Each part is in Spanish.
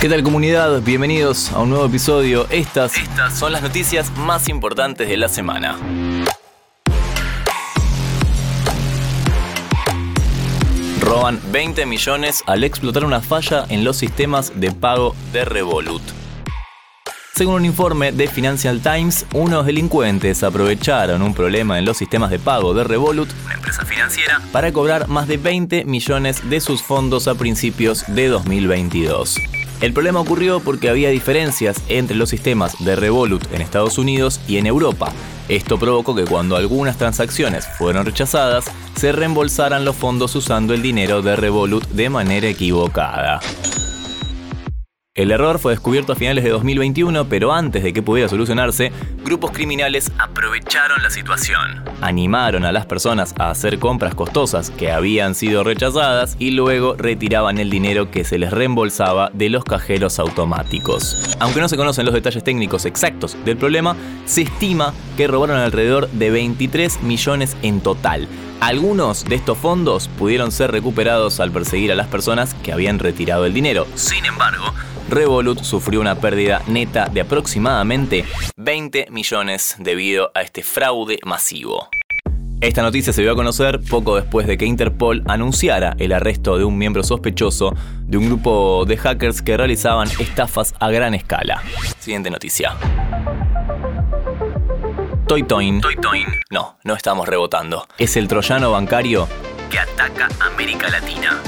¿Qué tal comunidad? Bienvenidos a un nuevo episodio. Estas, Estas son las noticias más importantes de la semana. Roban 20 millones al explotar una falla en los sistemas de pago de Revolut. Según un informe de Financial Times, unos delincuentes aprovecharon un problema en los sistemas de pago de Revolut, una empresa financiera, para cobrar más de 20 millones de sus fondos a principios de 2022. El problema ocurrió porque había diferencias entre los sistemas de Revolut en Estados Unidos y en Europa. Esto provocó que cuando algunas transacciones fueron rechazadas, se reembolsaran los fondos usando el dinero de Revolut de manera equivocada. El error fue descubierto a finales de 2021, pero antes de que pudiera solucionarse, grupos criminales aprovecharon la situación. Animaron a las personas a hacer compras costosas que habían sido rechazadas y luego retiraban el dinero que se les reembolsaba de los cajeros automáticos. Aunque no se conocen los detalles técnicos exactos del problema, se estima que robaron alrededor de 23 millones en total. Algunos de estos fondos pudieron ser recuperados al perseguir a las personas que habían retirado el dinero. Sin embargo, Revolut sufrió una pérdida neta de aproximadamente 20 millones debido a este fraude masivo. Esta noticia se dio a conocer poco después de que Interpol anunciara el arresto de un miembro sospechoso de un grupo de hackers que realizaban estafas a gran escala. Siguiente noticia. Toitoin. Toitoin. No, no estamos rebotando. Es el troyano bancario que ataca América Latina.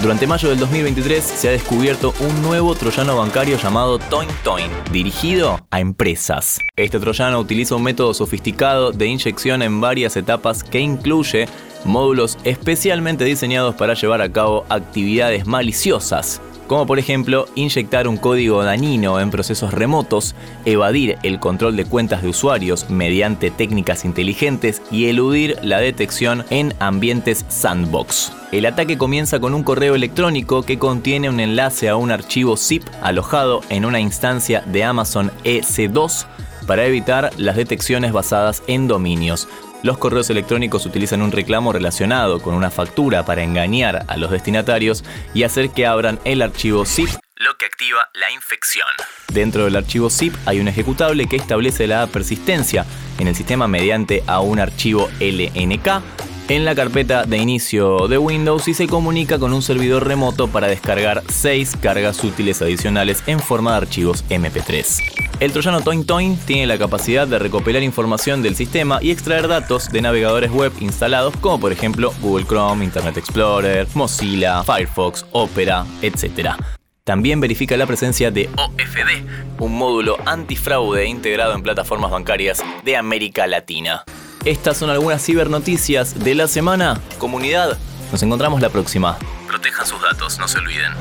Durante mayo del 2023 se ha descubierto un nuevo troyano bancario llamado ToinToin, dirigido a empresas. Este troyano utiliza un método sofisticado de inyección en varias etapas que incluye módulos especialmente diseñados para llevar a cabo actividades maliciosas como por ejemplo inyectar un código dañino en procesos remotos, evadir el control de cuentas de usuarios mediante técnicas inteligentes y eludir la detección en ambientes sandbox. El ataque comienza con un correo electrónico que contiene un enlace a un archivo zip alojado en una instancia de Amazon EC2 para evitar las detecciones basadas en dominios. Los correos electrónicos utilizan un reclamo relacionado con una factura para engañar a los destinatarios y hacer que abran el archivo zip lo que activa la infección. Dentro del archivo zip hay un ejecutable que establece la persistencia en el sistema mediante a un archivo LNK en la carpeta de inicio de Windows y se comunica con un servidor remoto para descargar 6 cargas útiles adicionales en forma de archivos MP3. El troyano ToinToin tiene la capacidad de recopilar información del sistema y extraer datos de navegadores web instalados como por ejemplo Google Chrome, Internet Explorer, Mozilla, Firefox, Opera, etc. También verifica la presencia de OFD, un módulo antifraude integrado en plataformas bancarias de América Latina. Estas son algunas cibernoticias de la semana. Comunidad, nos encontramos la próxima. Protejan sus datos, no se olviden.